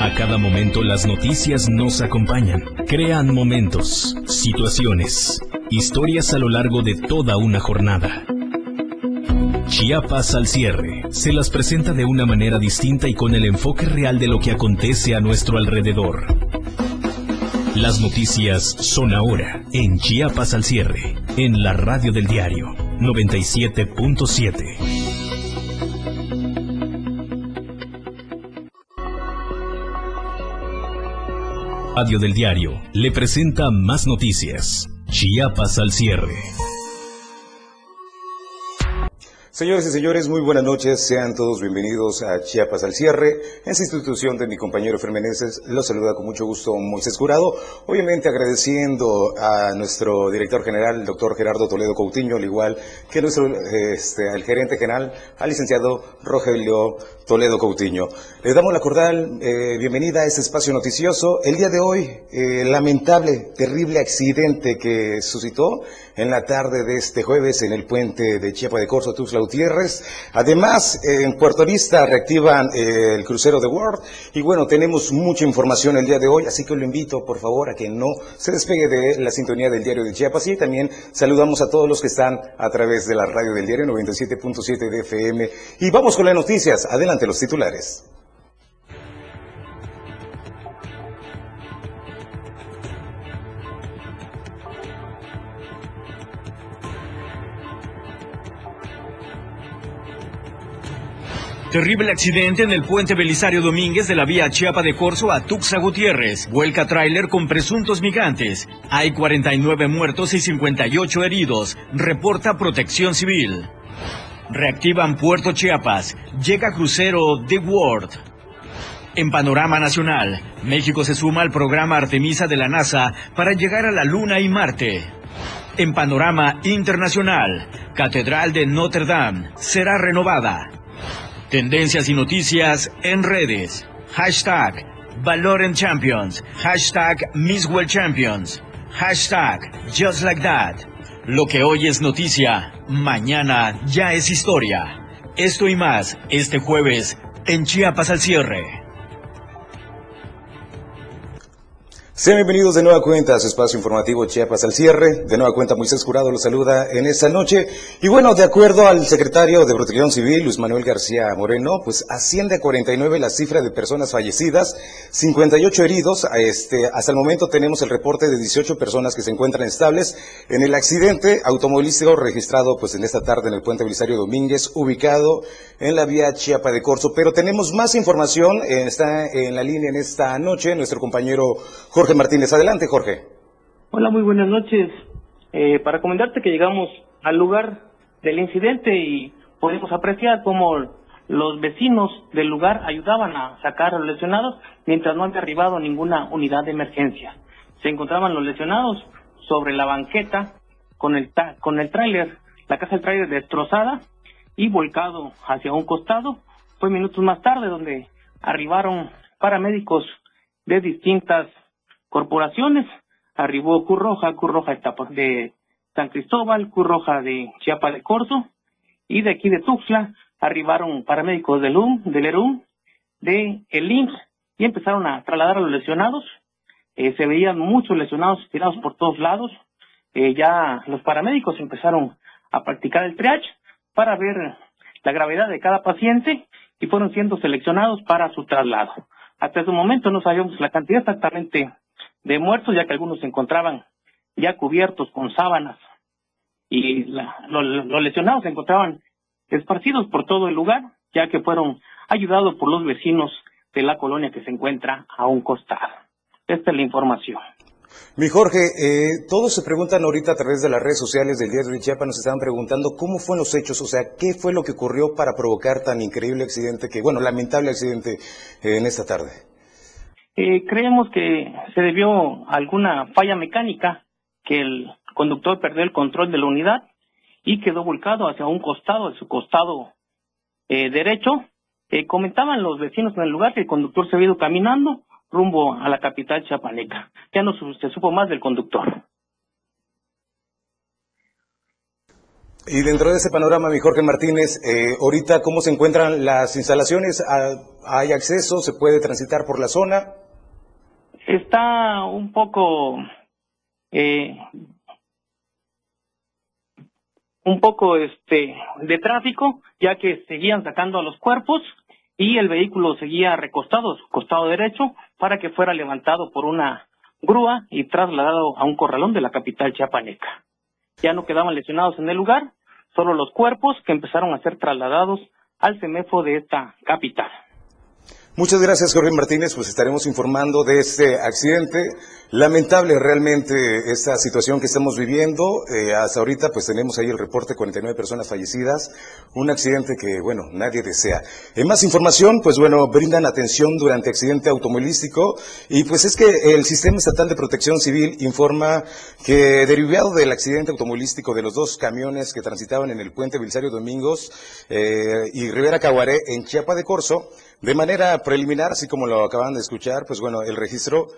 A cada momento las noticias nos acompañan, crean momentos, situaciones, historias a lo largo de toda una jornada. Chiapas al cierre se las presenta de una manera distinta y con el enfoque real de lo que acontece a nuestro alrededor. Las noticias son ahora en Chiapas al cierre, en la radio del diario 97.7. Radio del Diario le presenta más noticias. Chiapas al cierre. Señores y señores, muy buenas noches. Sean todos bienvenidos a Chiapas al cierre. En esta institución de mi compañero Fermeneses, los saluda con mucho gusto Moisés Curado. Obviamente agradeciendo a nuestro director general, el doctor Gerardo Toledo Coutinho, al igual que nuestro este, el gerente general, al licenciado Rogelio Toledo Coutinho. Le damos la cordial eh, bienvenida a este espacio noticioso. El día de hoy, eh, lamentable, terrible accidente que suscitó en la tarde de este jueves en el puente de Chiapa de Corzo, Tuxtla Gutiérrez. Además, en Puerto Vista reactivan eh, el crucero de World. Y bueno, tenemos mucha información el día de hoy, así que lo invito, por favor, a que no se despegue de la sintonía del diario de Chiapas. Y también saludamos a todos los que están a través de la radio del diario 97.7 de FM. Y vamos con las noticias. Adelante los titulares. Terrible accidente en el puente Belisario Domínguez de la vía Chiapa de Corzo a Tuxa Gutiérrez. Vuelca tráiler con presuntos migrantes. Hay 49 muertos y 58 heridos. Reporta Protección Civil. Reactivan Puerto Chiapas. Llega crucero The World. En panorama nacional, México se suma al programa Artemisa de la NASA para llegar a la Luna y Marte. En panorama internacional, Catedral de Notre Dame será renovada. Tendencias y noticias en redes. Hashtag Valor en Champions. Hashtag Miss World Champions. Hashtag Just Like That. Lo que hoy es noticia, mañana ya es historia. Esto y más este jueves en Chiapas al cierre. Sean bienvenidos de nueva cuenta a su espacio informativo Chiapas al cierre. De nueva cuenta Moisés Jurado los saluda en esta noche. Y bueno, de acuerdo al secretario de Protección Civil, Luis Manuel García Moreno, pues asciende a 49 la cifra de personas fallecidas, 58 heridos. Este, hasta el momento tenemos el reporte de 18 personas que se encuentran estables en el accidente automovilístico registrado pues en esta tarde en el puente Belisario Domínguez, ubicado en la vía Chiapa de Corzo. Pero tenemos más información, está en la línea en esta noche nuestro compañero Jorge Jorge Martínez. Adelante, Jorge. Hola, muy buenas noches. Eh, para comentarte que llegamos al lugar del incidente y pudimos apreciar cómo los vecinos del lugar ayudaban a sacar a los lesionados mientras no había arribado ninguna unidad de emergencia. Se encontraban los lesionados sobre la banqueta con el, con el tráiler, la casa del tráiler destrozada y volcado hacia un costado. Fue minutos más tarde donde arribaron paramédicos de distintas corporaciones. Arribó Curroja, Curroja de San Cristóbal, Curroja de Chiapa de Corzo, y de aquí de Tuxtla arribaron paramédicos del UM, del ERUM, de el IMSS, y empezaron a trasladar a los lesionados. Eh, se veían muchos lesionados tirados por todos lados. Eh, ya los paramédicos empezaron a practicar el triage para ver la gravedad de cada paciente y fueron siendo seleccionados para su traslado. Hasta ese momento no sabíamos la cantidad exactamente de muertos, ya que algunos se encontraban ya cubiertos con sábanas y los lesionados se encontraban esparcidos por todo el lugar, ya que fueron ayudados por los vecinos de la colonia que se encuentra a un costado. Esta es la información. Mi Jorge, eh, todos se preguntan ahorita a través de las redes sociales del diario de Chiapas, nos estaban preguntando cómo fueron los hechos, o sea, qué fue lo que ocurrió para provocar tan increíble accidente, que bueno, lamentable accidente eh, en esta tarde. Eh, creemos que se debió a alguna falla mecánica, que el conductor perdió el control de la unidad y quedó volcado hacia un costado, de su costado eh, derecho. Eh, comentaban los vecinos en el lugar que el conductor se había ido caminando rumbo a la capital chapaneca. Ya no se supo más del conductor. Y dentro de ese panorama, mi Jorge Martínez, eh, ahorita, ¿cómo se encuentran las instalaciones? Ah, ¿Hay acceso? ¿Se puede transitar por la zona? Está un poco, eh, un poco este, de tráfico, ya que seguían sacando a los cuerpos y el vehículo seguía recostado, su costado derecho, para que fuera levantado por una grúa y trasladado a un corralón de la capital chiapaneca. Ya no quedaban lesionados en el lugar, solo los cuerpos que empezaron a ser trasladados al CEMEFO de esta capital. Muchas gracias, Jorge Martínez. Pues estaremos informando de este accidente. Lamentable realmente esta situación que estamos viviendo. Eh, hasta ahorita pues tenemos ahí el reporte, 49 personas fallecidas. Un accidente que, bueno, nadie desea. En más información, pues bueno, brindan atención durante accidente automovilístico. Y pues es que el Sistema Estatal de Protección Civil informa que derivado del accidente automovilístico de los dos camiones que transitaban en el puente Belisario Domingos eh, y Rivera Caguaré en Chiapa de Corzo, de manera preliminar, así como lo acaban de escuchar, pues bueno, el registro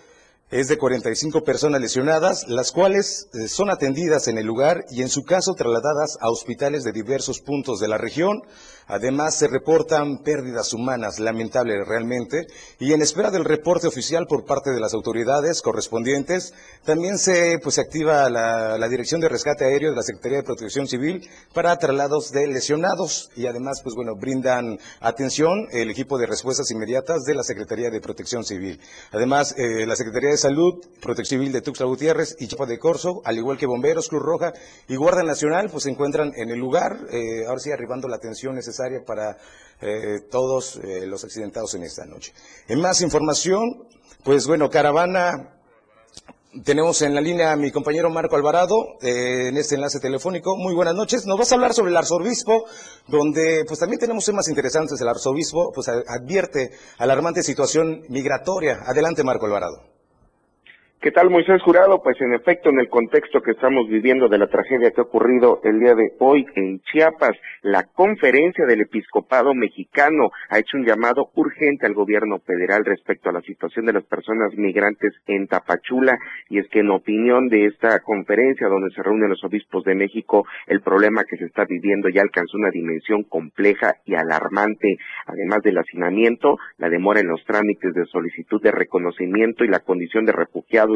es de 45 personas lesionadas, las cuales eh, son atendidas en el lugar y en su caso trasladadas a hospitales de diversos puntos de la región. Además, se reportan pérdidas humanas, lamentables realmente, y en espera del reporte oficial por parte de las autoridades correspondientes, también se pues, activa la, Dirección de Rescate Aéreo de la Secretaría de Protección Civil para traslados de lesionados. Y además, pues bueno, brindan atención el equipo de respuestas inmediatas de la Secretaría de Protección Civil. Además, eh, la Secretaría de Salud, Protección Civil de Tuxtla Gutiérrez y Chapa de Corzo, al igual que Bomberos, Cruz Roja y Guardia Nacional, pues se encuentran en el lugar, eh, ahora sí arribando la atención necesaria para eh, todos eh, los accidentados en esta noche. En más información, pues bueno, caravana tenemos en la línea a mi compañero Marco Alvarado eh, en este enlace telefónico. Muy buenas noches. Nos vas a hablar sobre el arzobispo, donde pues también tenemos temas interesantes. El arzobispo pues advierte alarmante situación migratoria. Adelante, Marco Alvarado. ¿Qué tal, Moisés Jurado? Pues en efecto, en el contexto que estamos viviendo de la tragedia que ha ocurrido el día de hoy en Chiapas, la conferencia del episcopado mexicano ha hecho un llamado urgente al gobierno federal respecto a la situación de las personas migrantes en Tapachula. Y es que en opinión de esta conferencia, donde se reúnen los obispos de México, el problema que se está viviendo ya alcanzó una dimensión compleja y alarmante. Además del hacinamiento, la demora en los trámites de solicitud de reconocimiento y la condición de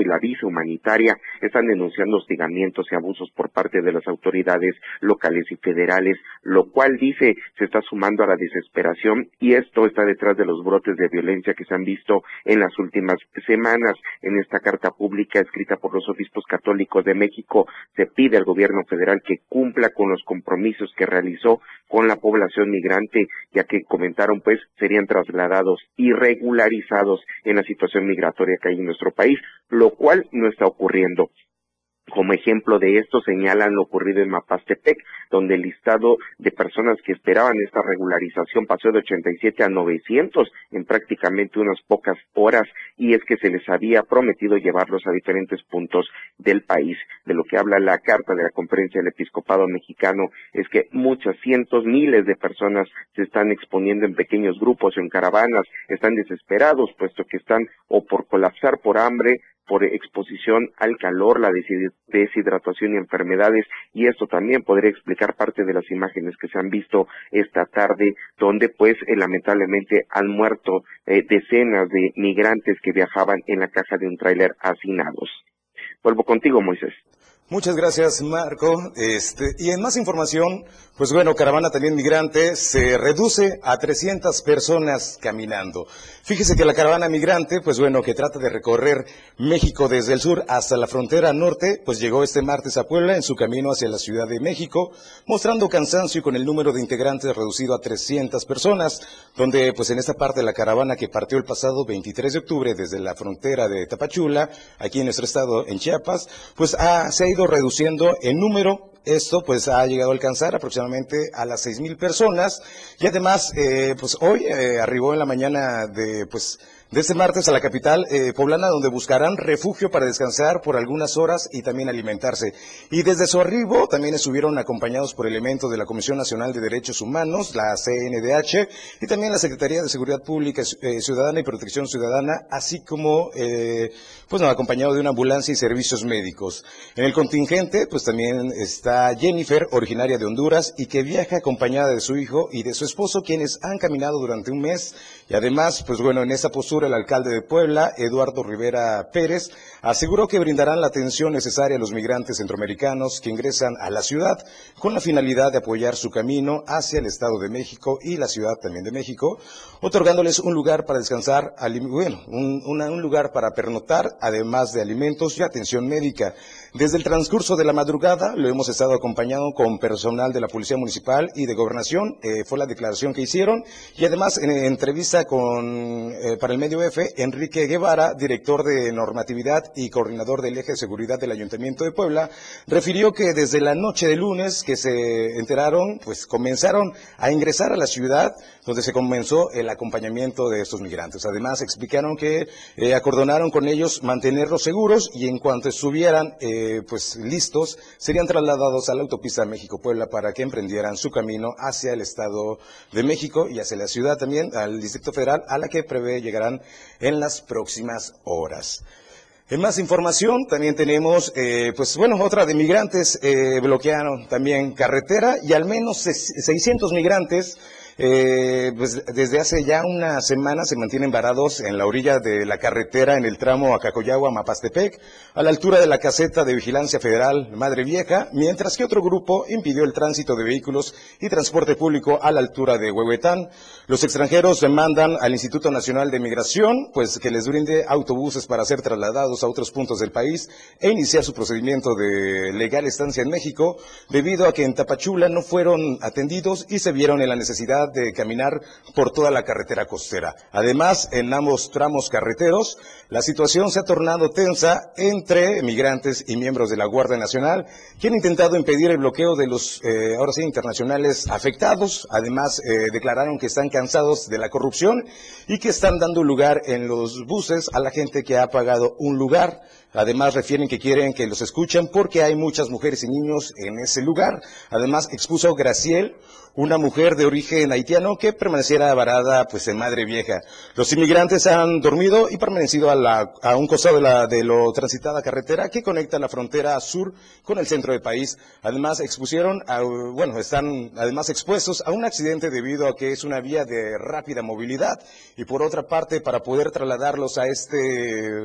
y la visa humanitaria están denunciando hostigamientos y abusos por parte de las autoridades locales y federales, lo cual dice se está sumando a la desesperación y esto está detrás de los brotes de violencia que se han visto en las últimas semanas. En esta carta pública escrita por los obispos católicos de México se pide al gobierno federal que cumpla con los compromisos que realizó con la población migrante, ya que comentaron pues serían trasladados y regularizados en la situación migratoria que hay en nuestro país lo cual no está ocurriendo. Como ejemplo de esto señalan lo ocurrido en Mapastepec, donde el listado de personas que esperaban esta regularización pasó de 87 a 900 en prácticamente unas pocas horas y es que se les había prometido llevarlos a diferentes puntos del país. De lo que habla la carta de la Conferencia del Episcopado Mexicano es que muchas cientos, miles de personas se están exponiendo en pequeños grupos en caravanas, están desesperados puesto que están o por colapsar por hambre por exposición al calor, la deshidratación y enfermedades, y esto también podría explicar parte de las imágenes que se han visto esta tarde, donde pues eh, lamentablemente han muerto eh, decenas de migrantes que viajaban en la caja de un tráiler hacinados. Vuelvo contigo, Moisés. Muchas gracias, Marco. Este, y en más información, pues bueno, Caravana también migrante se reduce a 300 personas caminando. Fíjese que la caravana migrante, pues bueno, que trata de recorrer México desde el sur hasta la frontera norte, pues llegó este martes a Puebla en su camino hacia la Ciudad de México, mostrando cansancio y con el número de integrantes reducido a 300 personas, donde pues en esta parte de la caravana que partió el pasado 23 de octubre desde la frontera de Tapachula, aquí en nuestro estado, en Chiapas, pues se ha ido reduciendo en número. Esto pues ha llegado a alcanzar aproximadamente a las seis mil personas y además eh, pues hoy eh, arribó en la mañana de pues de este martes a la capital eh, poblana, donde buscarán refugio para descansar por algunas horas y también alimentarse. Y desde su arribo también estuvieron acompañados por elementos de la Comisión Nacional de Derechos Humanos, la CNDH, y también la Secretaría de Seguridad Pública eh, Ciudadana y Protección Ciudadana, así como, eh, pues, acompañado de una ambulancia y servicios médicos. En el contingente, pues también está Jennifer, originaria de Honduras, y que viaja acompañada de su hijo y de su esposo, quienes han caminado durante un mes. Y además, pues bueno, en esa postura el alcalde de Puebla, Eduardo Rivera Pérez, aseguró que brindarán la atención necesaria a los migrantes centroamericanos que ingresan a la ciudad con la finalidad de apoyar su camino hacia el Estado de México y la Ciudad también de México, otorgándoles un lugar para descansar, bueno, un, un lugar para pernotar, además de alimentos y atención médica. Desde el transcurso de la madrugada lo hemos estado acompañando con personal de la Policía Municipal y de Gobernación, eh, fue la declaración que hicieron, y además en, entrevista con, eh, para el medio F, Enrique Guevara, director de normatividad y coordinador del eje de seguridad del Ayuntamiento de Puebla, refirió que desde la noche de lunes que se enteraron, pues comenzaron a ingresar a la ciudad donde se comenzó el acompañamiento de estos migrantes. Además, explicaron que eh, acordonaron con ellos mantenerlos seguros y en cuanto estuvieran eh, pues listos, serían trasladados a la autopista México-Puebla para que emprendieran su camino hacia el Estado de México y hacia la ciudad también, al Distrito Federal, a la que prevé llegarán en las próximas horas. En más información también tenemos, eh, pues bueno, otra de migrantes eh, bloquearon también carretera y al menos 600 migrantes eh, pues desde hace ya una semana se mantienen varados en la orilla de la carretera en el tramo Acacoyagua-Mapastepec, a la altura de la caseta de vigilancia federal Madre Vieja, mientras que otro grupo impidió el tránsito de vehículos y transporte público a la altura de Huehuetán. Los extranjeros demandan al Instituto Nacional de Migración, pues que les brinde autobuses para ser trasladados a otros puntos del país e iniciar su procedimiento de legal estancia en México, debido a que en Tapachula no fueron atendidos y se vieron en la necesidad de caminar por toda la carretera costera. Además, en ambos tramos carreteros, la situación se ha tornado tensa entre migrantes y miembros de la Guardia Nacional, que han intentado impedir el bloqueo de los, eh, ahora sí, internacionales afectados. Además, eh, declararon que están cansados de la corrupción y que están dando lugar en los buses a la gente que ha pagado un lugar. Además, refieren que quieren que los escuchen porque hay muchas mujeres y niños en ese lugar. Además, expuso Graciel una mujer de origen haitiano que permaneciera varada pues en Madre Vieja. Los inmigrantes han dormido y permanecido a, la, a un costado de, la, de lo transitada carretera que conecta la frontera sur con el centro del país. Además expusieron, a, bueno, están además expuestos a un accidente debido a que es una vía de rápida movilidad y por otra parte para poder trasladarlos a este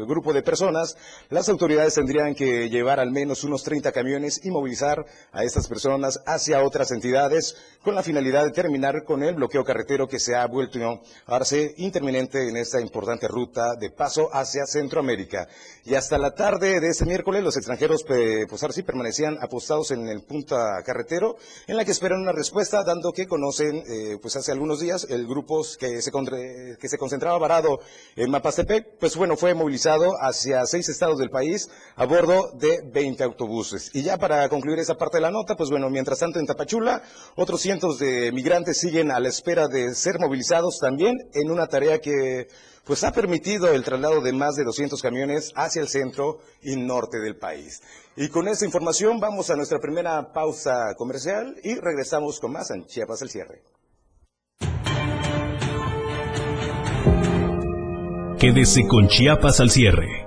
grupo de personas, las autoridades tendrían que llevar al menos unos 30 camiones y movilizar a estas personas hacia otras entidades con la finalidad de terminar con el bloqueo carretero que se ha vuelto a darse interminente en esta importante ruta de paso hacia Centroamérica. Y hasta la tarde de este miércoles los extranjeros, pues ahora sí, permanecían apostados en el punta carretero, en la que esperan una respuesta, dando que conocen, eh, pues hace algunos días, el grupo que se, que se concentraba varado en Mapastepec, pues bueno, fue movilizado hacia seis estados del país a bordo de 20 autobuses. Y ya para concluir esa parte de la nota, pues bueno, mientras tanto en Tapachula, otros cientos de migrantes siguen a la espera de ser movilizados también en una tarea que pues ha permitido el traslado de más de 200 camiones hacia el centro y norte del país. Y con esta información vamos a nuestra primera pausa comercial y regresamos con más en Chiapas al cierre. Quédese con Chiapas al cierre.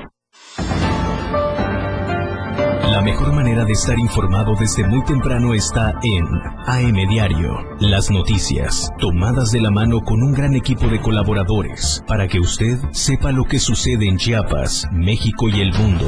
La mejor manera de estar informado desde muy temprano está en AM Diario. Las noticias, tomadas de la mano con un gran equipo de colaboradores, para que usted sepa lo que sucede en Chiapas, México y el mundo.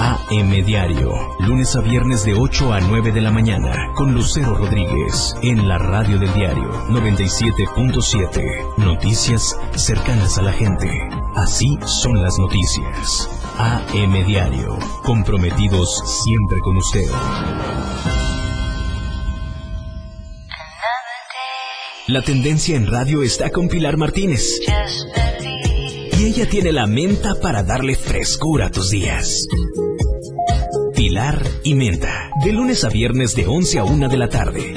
AM Diario, lunes a viernes de 8 a 9 de la mañana, con Lucero Rodríguez, en la radio del diario 97.7. Noticias cercanas a la gente. Así son las noticias. AM Diario, comprometidos siempre con usted. La tendencia en radio está con Pilar Martínez. Y ella tiene la menta para darle frescura a tus días. Pilar y Menta, de lunes a viernes de 11 a 1 de la tarde.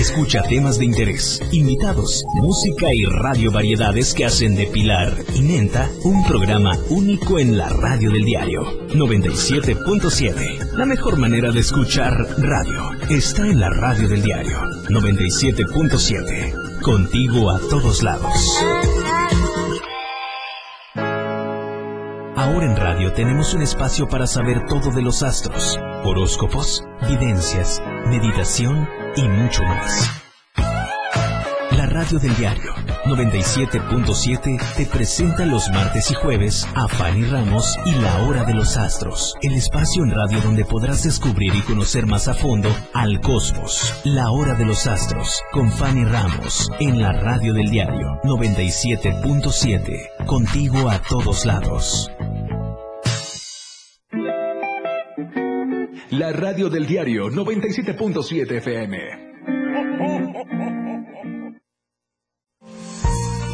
Escucha temas de interés, invitados, música y radio variedades que hacen de Pilar y Menta un programa único en la radio del diario 97.7. La mejor manera de escuchar radio está en la radio del diario 97.7. Contigo a todos lados. Ahora en radio tenemos un espacio para saber todo de los astros, horóscopos, videncias, meditación y mucho más. La radio del diario 97.7 te presenta los martes y jueves a Fanny Ramos y La Hora de los Astros, el espacio en radio donde podrás descubrir y conocer más a fondo al cosmos. La Hora de los Astros con Fanny Ramos en la radio del diario 97.7, contigo a todos lados. La radio del diario 97.7 FM.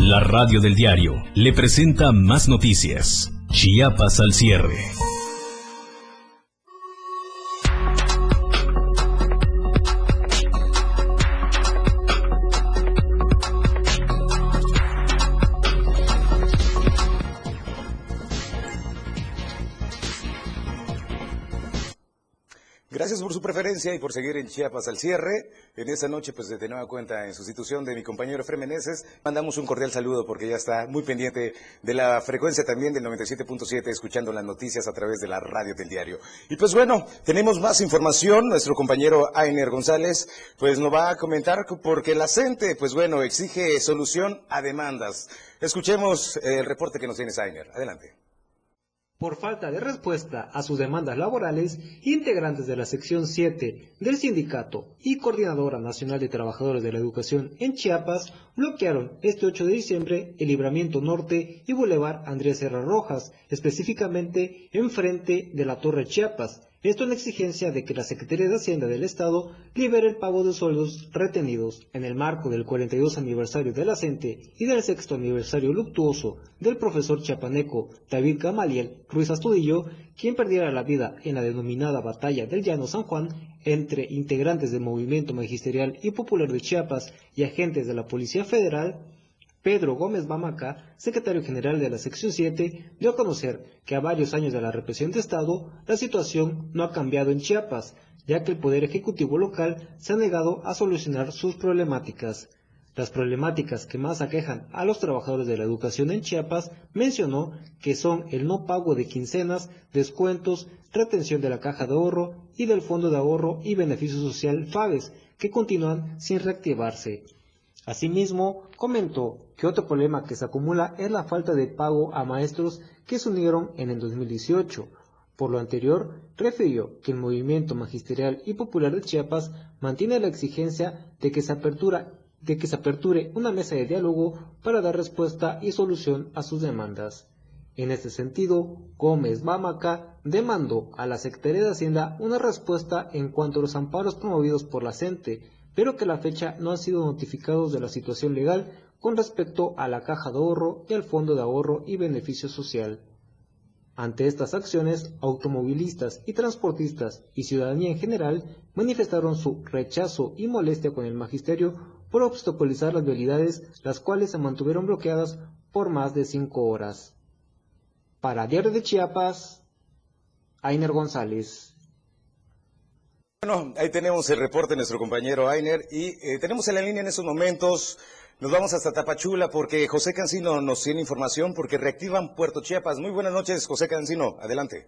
La radio del diario le presenta más noticias. Chiapas al cierre. Y por seguir en Chiapas al cierre. En esta noche, pues de nueva cuenta, en sustitución de mi compañero Efraín Meneses, mandamos un cordial saludo porque ya está muy pendiente de la frecuencia también del 97.7, escuchando las noticias a través de la radio del diario. Y pues bueno, tenemos más información. Nuestro compañero Ainer González, pues nos va a comentar porque la CENTE, pues bueno, exige solución a demandas. Escuchemos el reporte que nos tiene Ainer. Adelante. Por falta de respuesta a sus demandas laborales, integrantes de la sección 7 del sindicato y Coordinadora Nacional de Trabajadores de la Educación en Chiapas bloquearon este 8 de diciembre el Libramiento Norte y Boulevard Andrés Serra Rojas, específicamente enfrente de la Torre Chiapas, esto en exigencia de que la Secretaría de Hacienda del Estado libere el pago de sueldos retenidos en el marco del 42 aniversario de la y del sexto aniversario luctuoso del profesor chiapaneco David Gamaliel Ruiz Astudillo, quien perdiera la vida en la denominada Batalla del Llano San Juan entre integrantes del movimiento magisterial y popular de Chiapas y agentes de la Policía Federal, Pedro Gómez Bamaca, secretario general de la sección 7, dio a conocer que a varios años de la represión de Estado, la situación no ha cambiado en Chiapas, ya que el Poder Ejecutivo local se ha negado a solucionar sus problemáticas. Las problemáticas que más aquejan a los trabajadores de la educación en Chiapas mencionó que son el no pago de quincenas, descuentos, retención de la caja de ahorro y del Fondo de Ahorro y Beneficio Social FABES, que continúan sin reactivarse. Asimismo, comentó que otro problema que se acumula es la falta de pago a maestros que se unieron en el 2018. Por lo anterior, refirió que el movimiento magisterial y popular de Chiapas mantiene la exigencia de que se se aperture una mesa de diálogo para dar respuesta y solución a sus demandas. En este sentido, Gómez Bamaca demandó a la Secretaría de Hacienda una respuesta en cuanto a los amparos promovidos por la CENTE, pero que la fecha no han sido notificados de la situación legal con respecto a la caja de ahorro y al fondo de ahorro y beneficio social. Ante estas acciones, automovilistas y transportistas y ciudadanía en general manifestaron su rechazo y molestia con el magisterio por obstaculizar las vialidades, las cuales se mantuvieron bloqueadas por más de cinco horas. Para Diario de Chiapas, Ainer González. Bueno, ahí tenemos el reporte de nuestro compañero Ainer y eh, tenemos en la línea en estos momentos nos vamos hasta Tapachula porque José Cancino nos tiene información porque reactivan Puerto Chiapas. Muy buenas noches, José Cancino. Adelante.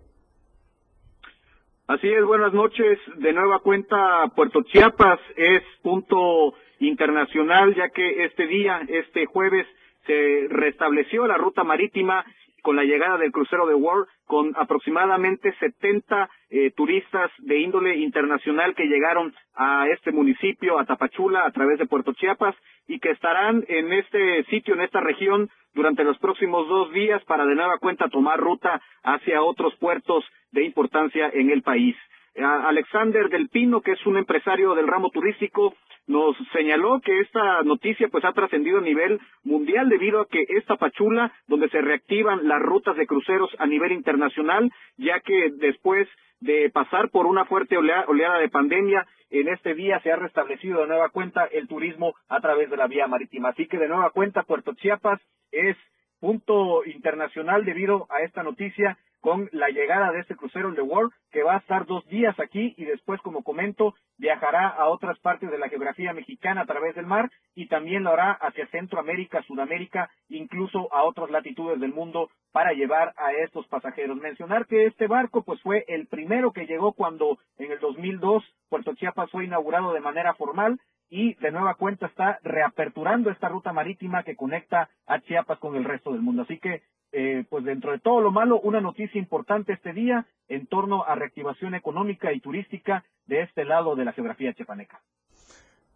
Así es, buenas noches. De nueva cuenta, Puerto Chiapas es punto internacional, ya que este día, este jueves, se restableció la ruta marítima con la llegada del crucero de World, con aproximadamente 70 eh, turistas de índole internacional que llegaron a este municipio, a Tapachula, a través de Puerto Chiapas, y que estarán en este sitio, en esta región, durante los próximos dos días para de nueva cuenta tomar ruta hacia otros puertos de importancia en el país. Alexander del Pino, que es un empresario del ramo turístico, nos señaló que esta noticia pues ha trascendido a nivel mundial debido a que esta Pachula, donde se reactivan las rutas de cruceros a nivel internacional, ya que después de pasar por una fuerte oleada de pandemia, en este día se ha restablecido de nueva cuenta el turismo a través de la vía marítima. Así que de nueva cuenta Puerto Chiapas es punto internacional debido a esta noticia con la llegada de este crucero, el The World, que va a estar dos días aquí y después, como comento, viajará a otras partes de la geografía mexicana a través del mar y también lo hará hacia Centroamérica, Sudamérica, incluso a otras latitudes del mundo para llevar a estos pasajeros. Mencionar que este barco pues fue el primero que llegó cuando en el 2002 Puerto Chiapas fue inaugurado de manera formal y de nueva cuenta está reaperturando esta ruta marítima que conecta a Chiapas con el resto del mundo. Así que eh, pues dentro de todo lo malo, una noticia importante este día en torno a reactivación económica y turística de este lado de la geografía chiapaneca.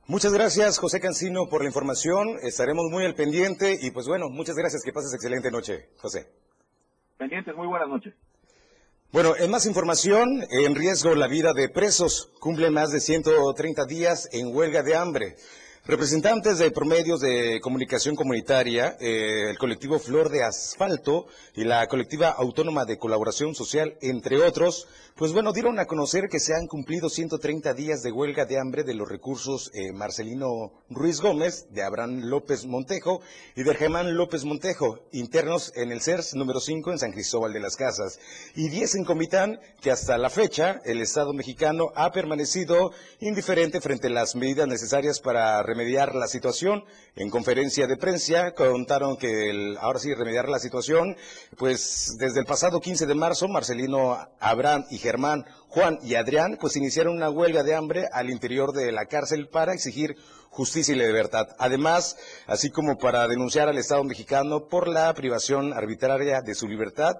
Muchas gracias, José Cancino, por la información. Estaremos muy al pendiente y pues bueno, muchas gracias. Que pases excelente noche, José. Pendientes, muy buenas noches. Bueno, en más información, en riesgo la vida de presos. Cumple más de 130 días en huelga de hambre. Representantes de promedios de comunicación comunitaria, eh, el colectivo Flor de Asfalto y la colectiva autónoma de colaboración social, entre otros, pues bueno, dieron a conocer que se han cumplido 130 días de huelga de hambre de los recursos eh, Marcelino Ruiz Gómez, de Abraham López Montejo y de Germán López Montejo, internos en el CERS número 5 en San Cristóbal de las Casas, y 10 en Comitán, que hasta la fecha el Estado mexicano ha permanecido indiferente frente a las medidas necesarias para remediar la situación. En conferencia de prensa contaron que ahora sí remediar la situación, pues desde el pasado 15 de marzo, Marcelino Abraham y Germán, Juan y Adrián, pues iniciaron una huelga de hambre al interior de la cárcel para exigir justicia y libertad. Además, así como para denunciar al Estado mexicano por la privación arbitraria de su libertad,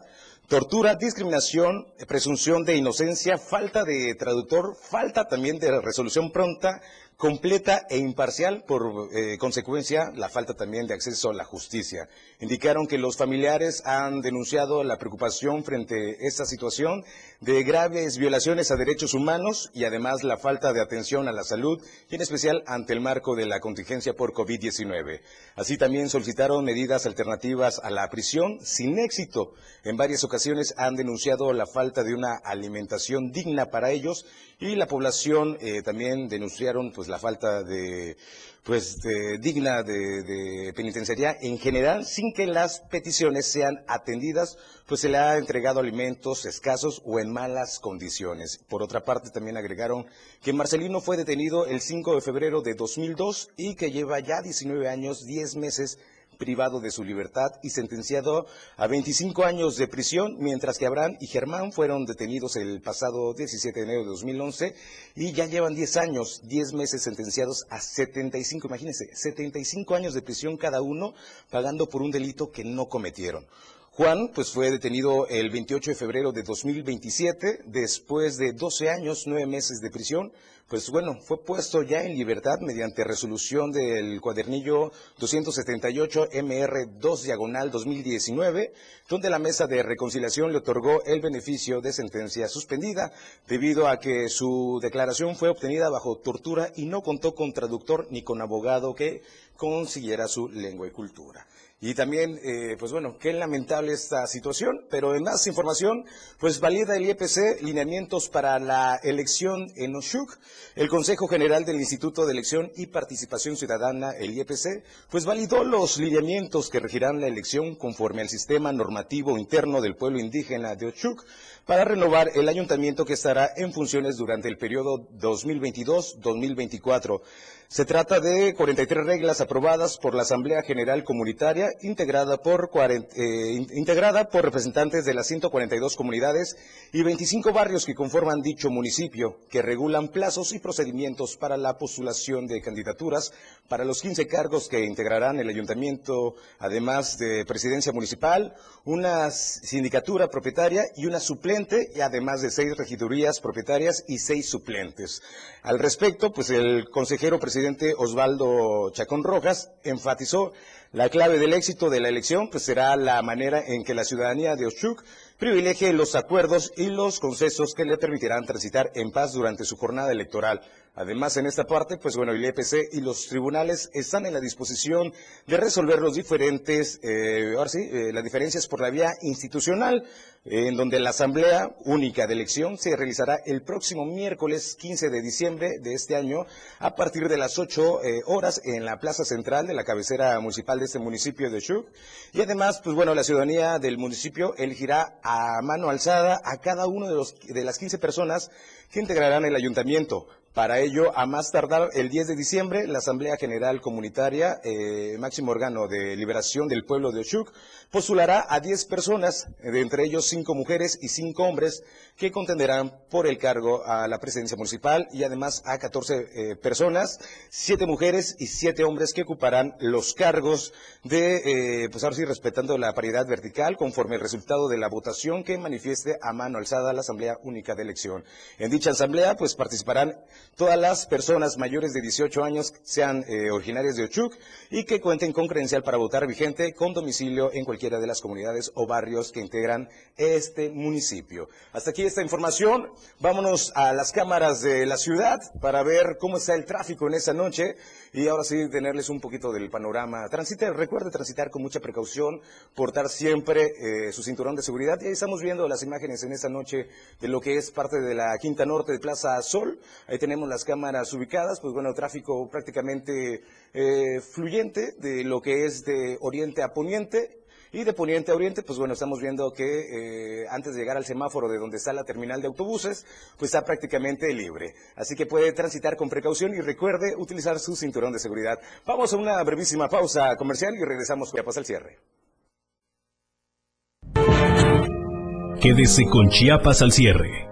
tortura, discriminación, presunción de inocencia, falta de traductor, falta también de resolución pronta completa e imparcial, por eh, consecuencia, la falta también de acceso a la justicia. Indicaron que los familiares han denunciado la preocupación frente a esta situación de graves violaciones a derechos humanos y además la falta de atención a la salud, y en especial ante el marco de la contingencia por COVID-19. Así también solicitaron medidas alternativas a la prisión sin éxito. En varias ocasiones han denunciado la falta de una alimentación digna para ellos y la población eh, también denunciaron pues la falta de pues digna de, penitenciaría en general sin que las peticiones sean atendidas pues se le ha entregado alimentos escasos o en malas condiciones. Por otra parte también agregaron que Marcelino fue detenido el 5 de febrero de 2002 y que lleva ya 19 años 10 meses privado de su libertad y sentenciado a 25 años de prisión, mientras que Abraham y Germán fueron detenidos el pasado 17 de enero de 2011 y ya llevan 10 años, 10 meses sentenciados a 75, imagínense, 75 años de prisión cada uno, pagando por un delito que no cometieron. Juan, pues fue detenido el 28 de febrero de 2027, después de 12 años, 9 meses de prisión, pues bueno, fue puesto ya en libertad mediante resolución del cuadernillo 278 MR2 diagonal 2019, donde la mesa de reconciliación le otorgó el beneficio de sentencia suspendida, debido a que su declaración fue obtenida bajo tortura y no contó con traductor ni con abogado que consiguiera su lengua y cultura. Y también, eh, pues bueno, qué lamentable esta situación, pero en más información, pues valida el IEPC lineamientos para la elección en Oshuk. El Consejo General del Instituto de Elección y Participación Ciudadana, el IEPC, pues validó los lineamientos que regirán la elección conforme al sistema normativo interno del pueblo indígena de Oshuk para renovar el ayuntamiento que estará en funciones durante el periodo 2022-2024. Se trata de 43 reglas aprobadas por la Asamblea General Comunitaria, integrada por, eh, integrada por representantes de las 142 comunidades y 25 barrios que conforman dicho municipio, que regulan plazos y procedimientos para la postulación de candidaturas para los 15 cargos que integrarán el ayuntamiento, además de presidencia municipal, una sindicatura propietaria y una suplente, y además de seis regidurías propietarias y seis suplentes. Al respecto, pues el consejero presidente Osvaldo Chacón Rojas enfatizó la clave del éxito de la elección pues será la manera en que la ciudadanía de Oshuk privilegie los acuerdos y los concesos que le permitirán transitar en paz durante su jornada electoral. Además, en esta parte, pues bueno, el EPC y los tribunales están en la disposición de resolver los diferentes, eh, ahora sí, eh, las diferencias por la vía institucional, en donde la Asamblea Única de Elección se realizará el próximo miércoles 15 de diciembre de este año a partir de las 8 eh, horas en la plaza central de la cabecera municipal de este municipio de Chuc. Y además, pues bueno, la ciudadanía del municipio elegirá a mano alzada a cada uno de, los, de las 15 personas que integrarán el ayuntamiento. Para ello, a más tardar el 10 de diciembre, la Asamblea General Comunitaria, eh, máximo órgano de liberación del pueblo de Oshuk, postulará a 10 personas, de entre ellos 5 mujeres y 5 hombres, que contenderán por el cargo a la presidencia municipal y además a 14 eh, personas, 7 mujeres y 7 hombres que ocuparán los cargos de, eh, pues ahora sí, respetando la paridad vertical conforme el resultado de la votación que manifieste a mano alzada la Asamblea Única de Elección. En dicha asamblea, pues participarán todas las personas mayores de 18 años, sean eh, originarias de Ochuc y que cuenten con credencial para votar vigente con domicilio en cualquiera de las comunidades o barrios que integran este municipio. Hasta aquí esta información. Vámonos a las cámaras de la ciudad para ver cómo está el tráfico en esa noche y ahora sí tenerles un poquito del panorama. Transite, recuerde transitar con mucha precaución, portar siempre eh, su cinturón de seguridad. Y ahí estamos viendo las imágenes en esta noche de lo que es parte de la Quinta Norte de Plaza Sol. Ahí tenemos las cámaras ubicadas, pues bueno, tráfico prácticamente eh, fluyente de lo que es de oriente a poniente y de poniente a oriente, pues bueno, estamos viendo que eh, antes de llegar al semáforo de donde está la terminal de autobuses, pues está prácticamente libre. Así que puede transitar con precaución y recuerde utilizar su cinturón de seguridad. Vamos a una brevísima pausa comercial y regresamos ya pasa el cierre. Quédese con Chiapas al cierre.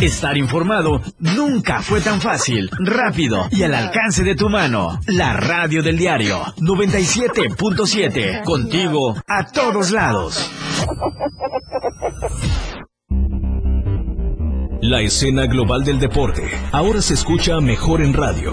Estar informado nunca fue tan fácil, rápido y al alcance de tu mano. La radio del diario 97.7. Contigo a todos lados. La escena global del deporte ahora se escucha mejor en radio.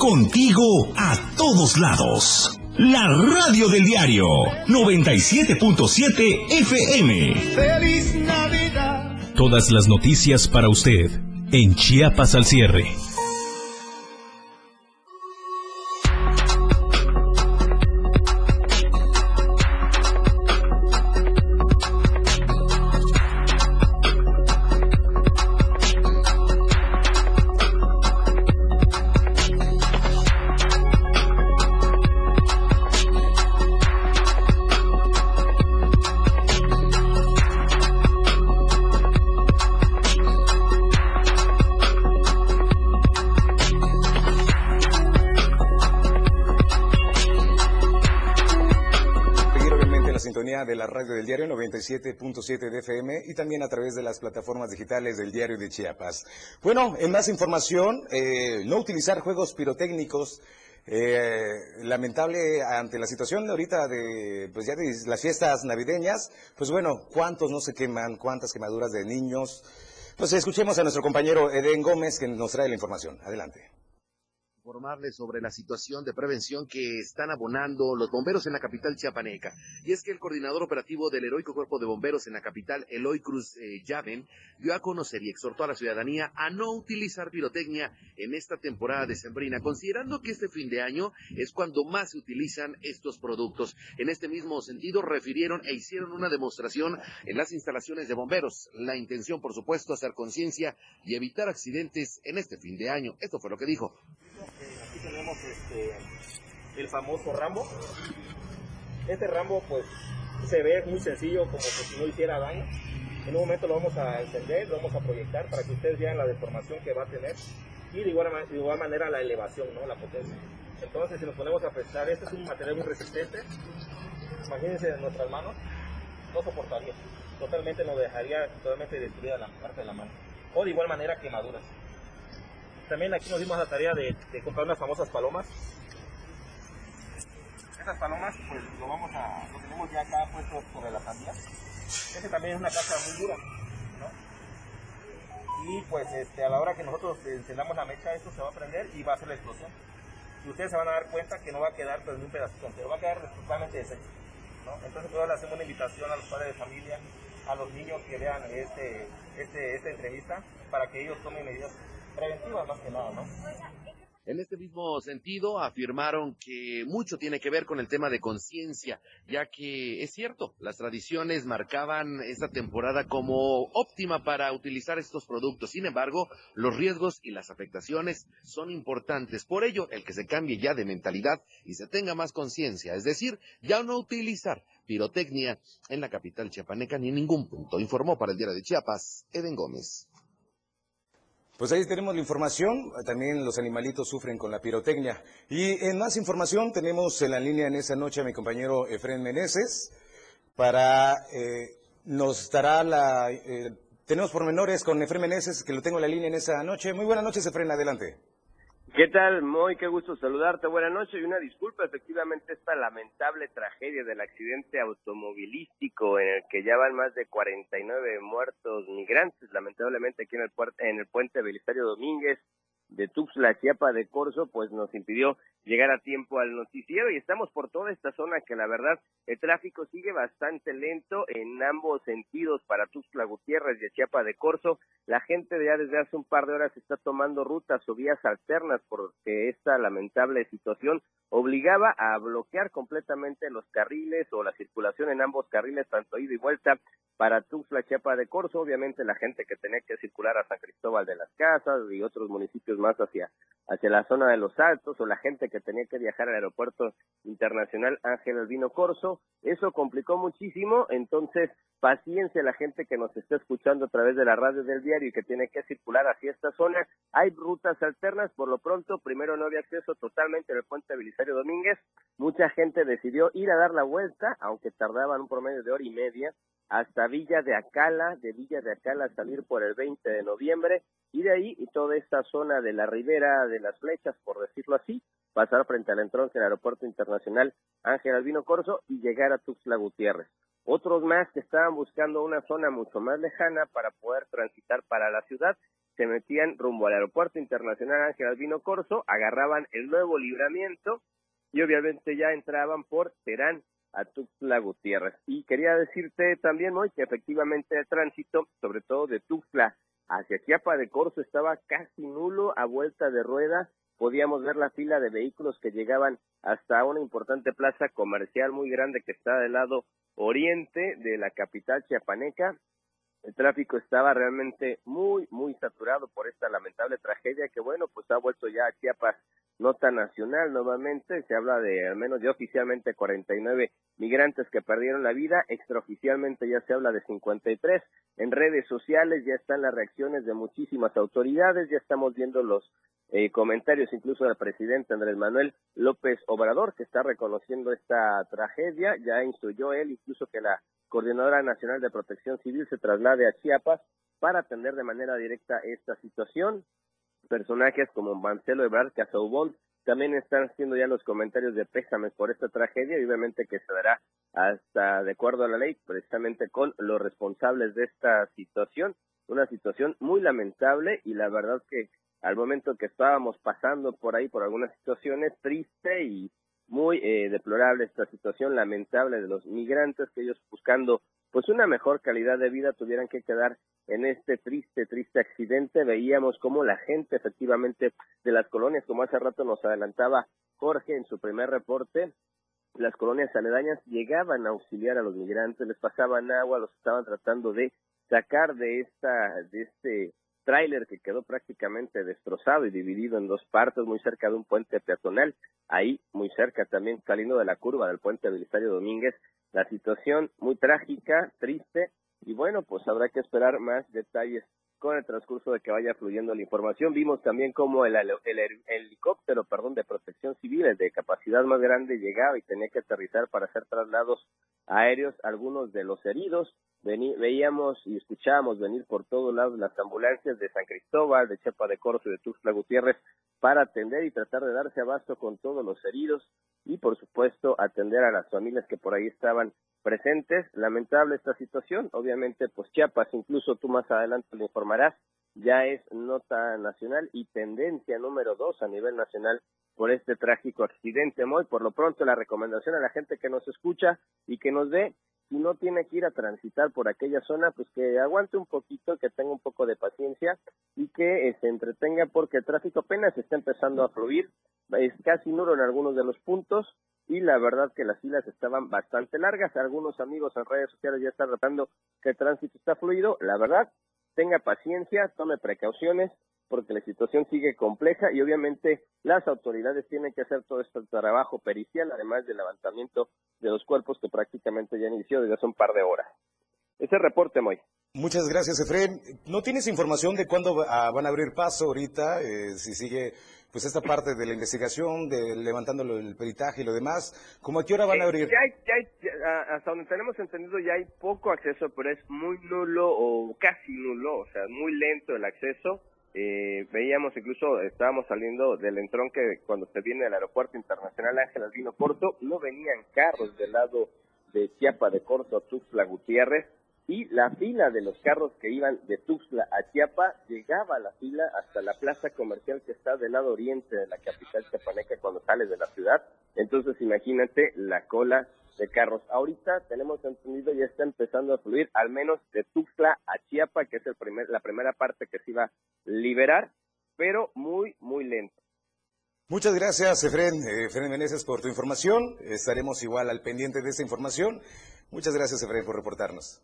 Contigo a todos lados. La radio del diario 97.7 FM. ¡Feliz Navidad! Todas las noticias para usted en Chiapas al cierre. 97.7 de FM y también a través de las plataformas digitales del diario de Chiapas. Bueno, en más información, eh, no utilizar juegos pirotécnicos. Eh, lamentable ante la situación ahorita de, pues ya de las fiestas navideñas, pues bueno, ¿cuántos no se queman? ¿Cuántas quemaduras de niños? Pues escuchemos a nuestro compañero Eden Gómez que nos trae la información. Adelante informarles sobre la situación de prevención que están abonando los bomberos en la capital chiapaneca. Y es que el coordinador operativo del heroico cuerpo de bomberos en la capital, Eloy Cruz eh, dio a conocer y exhortó a la ciudadanía a no utilizar pirotecnia en esta temporada de sembrina, considerando que este fin de año es cuando más se utilizan estos productos. En este mismo sentido, refirieron e hicieron una demostración en las instalaciones de bomberos. La intención, por supuesto, hacer conciencia y evitar accidentes en este fin de año. Esto fue lo que dijo tenemos este, el famoso Rambo. Este Rambo pues se ve muy sencillo como que si no hiciera daño. En un momento lo vamos a encender, lo vamos a proyectar para que ustedes vean la deformación que va a tener y de igual, de igual manera la elevación, ¿no? la potencia. Entonces si nos ponemos a pensar, este es un material muy resistente, imagínense en nuestras manos, no soportaría, totalmente nos dejaría totalmente destruida la parte de la mano. O de igual manera quemaduras. También aquí nos dimos la tarea de, comprar unas famosas palomas. Estas palomas, pues lo vamos a, lo tenemos ya acá puesto sobre la sandía. Este también es una casa muy dura, ¿no? Y pues este, a la hora que nosotros encendamos la mecha, esto se va a prender y va a hacer la explosión. Y ustedes se van a dar cuenta que no va a quedar pues, ni un pedacito entero, va a quedar totalmente deshecho. ¿no? Entonces, todos le hacemos una invitación a los padres de familia, a los niños que vean este, este, esta entrevista, para que ellos tomen medidas En este mismo sentido, afirmaron que mucho tiene que ver con el tema de conciencia, ya que es cierto, las tradiciones marcaban esta temporada como óptima para utilizar estos productos. Sin embargo, los riesgos y las afectaciones son importantes. Por ello, el que se cambie ya de mentalidad y se tenga más conciencia, es decir, ya no utilizar pirotecnia en la capital chiapaneca ni en ningún punto, informó para el Diario de Chiapas, Eden Gómez. Pues ahí tenemos la información, también los animalitos sufren con la pirotecnia. Y en más información tenemos en la línea en esa noche a mi compañero Efren Meneses para, eh, nos dará la, eh, tenemos pormenores con Efren Meneses que lo tengo en la línea en esa noche. Muy buenas noches Efren, adelante. ¿Qué tal, Muy? Qué gusto saludarte. Buenas noches y una disculpa. Efectivamente, esta lamentable tragedia del accidente automovilístico en el que ya van más de 49 muertos migrantes, lamentablemente aquí en el, en el puente Belisario Domínguez, de Tuxtla Chiapa de Corzo, pues nos impidió llegar a tiempo al noticiero y estamos por toda esta zona que la verdad el tráfico sigue bastante lento en ambos sentidos para Tuxtla Gutiérrez y Chiapa de Corzo. La gente ya desde hace un par de horas está tomando rutas o vías alternas porque esta lamentable situación obligaba a bloquear completamente los carriles o la circulación en ambos carriles, tanto ida y vuelta para Tuxtla Chiapa de Corzo. Obviamente la gente que tenía que circular a San Cristóbal de las Casas y otros municipios más hacia, hacia la zona de los Altos o la gente que tenía que viajar al aeropuerto internacional Ángel Albino Corso. Eso complicó muchísimo, entonces paciencia la gente que nos está escuchando a través de la radio del diario y que tiene que circular hacia esta zona. Hay rutas alternas, por lo pronto, primero no había acceso totalmente al puente Belisario Domínguez. Mucha gente decidió ir a dar la vuelta, aunque tardaban un promedio de hora y media, hasta Villa de Acala, de Villa de Acala salir por el 20 de noviembre y de ahí y toda esta zona de la ribera de las flechas, por decirlo así, pasar frente al entronque del aeropuerto internacional Ángel Albino Corso y llegar a Tuxtla Gutiérrez. Otros más que estaban buscando una zona mucho más lejana para poder transitar para la ciudad, se metían rumbo al aeropuerto internacional Ángel Albino Corso, agarraban el nuevo libramiento y obviamente ya entraban por Terán a Tuxtla Gutiérrez. Y quería decirte también hoy que efectivamente el tránsito, sobre todo de Tuxtla hacia Chiapa de Corzo, estaba casi nulo a vuelta de rueda. Podíamos ver la fila de vehículos que llegaban hasta una importante plaza comercial muy grande que está del lado oriente de la capital chiapaneca el tráfico estaba realmente muy, muy saturado por esta lamentable tragedia que, bueno, pues ha vuelto ya a Chiapas nota nacional nuevamente. Se habla de al menos ya oficialmente 49 migrantes que perdieron la vida. Extraoficialmente ya se habla de 53. En redes sociales ya están las reacciones de muchísimas autoridades. Ya estamos viendo los eh, comentarios incluso del presidente Andrés Manuel López Obrador, que está reconociendo esta tragedia. Ya instruyó él incluso que la Coordinadora Nacional de Protección Civil se traslade a Chiapas para atender de manera directa esta situación. Personajes como Marcelo Ebrard Casaubon también están haciendo ya los comentarios de pésames por esta tragedia y obviamente que se dará hasta de acuerdo a la ley precisamente con los responsables de esta situación. Una situación muy lamentable y la verdad que al momento que estábamos pasando por ahí por algunas situaciones triste y muy eh, deplorable esta situación lamentable de los migrantes que ellos buscando pues una mejor calidad de vida tuvieran que quedar en este triste, triste accidente. Veíamos cómo la gente efectivamente de las colonias, como hace rato nos adelantaba Jorge en su primer reporte, las colonias aledañas llegaban a auxiliar a los migrantes, les pasaban agua, los estaban tratando de sacar de esta, de este tráiler que quedó prácticamente destrozado y dividido en dos partes muy cerca de un puente peatonal, ahí muy cerca también saliendo de la curva del puente Belisario Domínguez, la situación muy trágica, triste y bueno, pues habrá que esperar más detalles con el transcurso de que vaya fluyendo la información. Vimos también cómo el, el, helicóptero, perdón, de protección civil, de capacidad más grande, llegaba y tenía que aterrizar para hacer traslados aéreos, algunos de los heridos. veíamos y escuchábamos venir por todos lados las ambulancias de San Cristóbal, de Chepa de Corzo y de Tuxtla Gutiérrez para atender y tratar de darse abasto con todos los heridos y, por supuesto, atender a las familias que por ahí estaban presentes. Lamentable esta situación. Obviamente, pues Chiapas, incluso tú más adelante lo informarás, ya es nota nacional y tendencia número dos a nivel nacional por este trágico accidente. Muy por lo pronto la recomendación a la gente que nos escucha y que nos ve, si no tiene que ir a transitar por aquella zona, pues que aguante un poquito, que tenga un poco de paciencia y que eh, se entretenga porque el tráfico apenas está empezando a fluir, es casi nulo en algunos de los puntos y la verdad que las filas estaban bastante largas. Algunos amigos en redes sociales ya están tratando que el tránsito está fluido. La verdad, tenga paciencia, tome precauciones porque la situación sigue compleja y obviamente las autoridades tienen que hacer todo este trabajo pericial, además del levantamiento de los cuerpos que prácticamente ya inició desde hace un par de horas. Ese reporte, Moy. Muchas gracias, Efren. ¿No tienes información de cuándo ah, van a abrir paso ahorita? Eh, si sigue pues esta parte de la investigación, de levantando el peritaje y lo demás, ¿cómo a qué hora van a eh, abrir? hasta donde tenemos entendido ya hay poco acceso, pero es muy nulo o casi nulo, o sea, muy lento el acceso. Eh, veíamos incluso, estábamos saliendo del entronque cuando se viene al aeropuerto internacional Ángel Albino Porto, no venían carros del lado de Chiapa de Corzo a Tuxtla Gutiérrez, y la fila de los carros que iban de Tuxtla a Chiapa llegaba a la fila hasta la plaza comercial que está del lado oriente de la capital chiapaneca cuando sales de la ciudad. Entonces imagínate la cola de carros. Ahorita tenemos entendido ya está empezando a fluir al menos de Tuxtla a Chiapa, que es el primer, la primera parte que se iba a liberar, pero muy, muy lento. Muchas gracias, Efren, eh, Efren Meneses, por tu información. Estaremos igual al pendiente de esa información. Muchas gracias, Efren, por reportarnos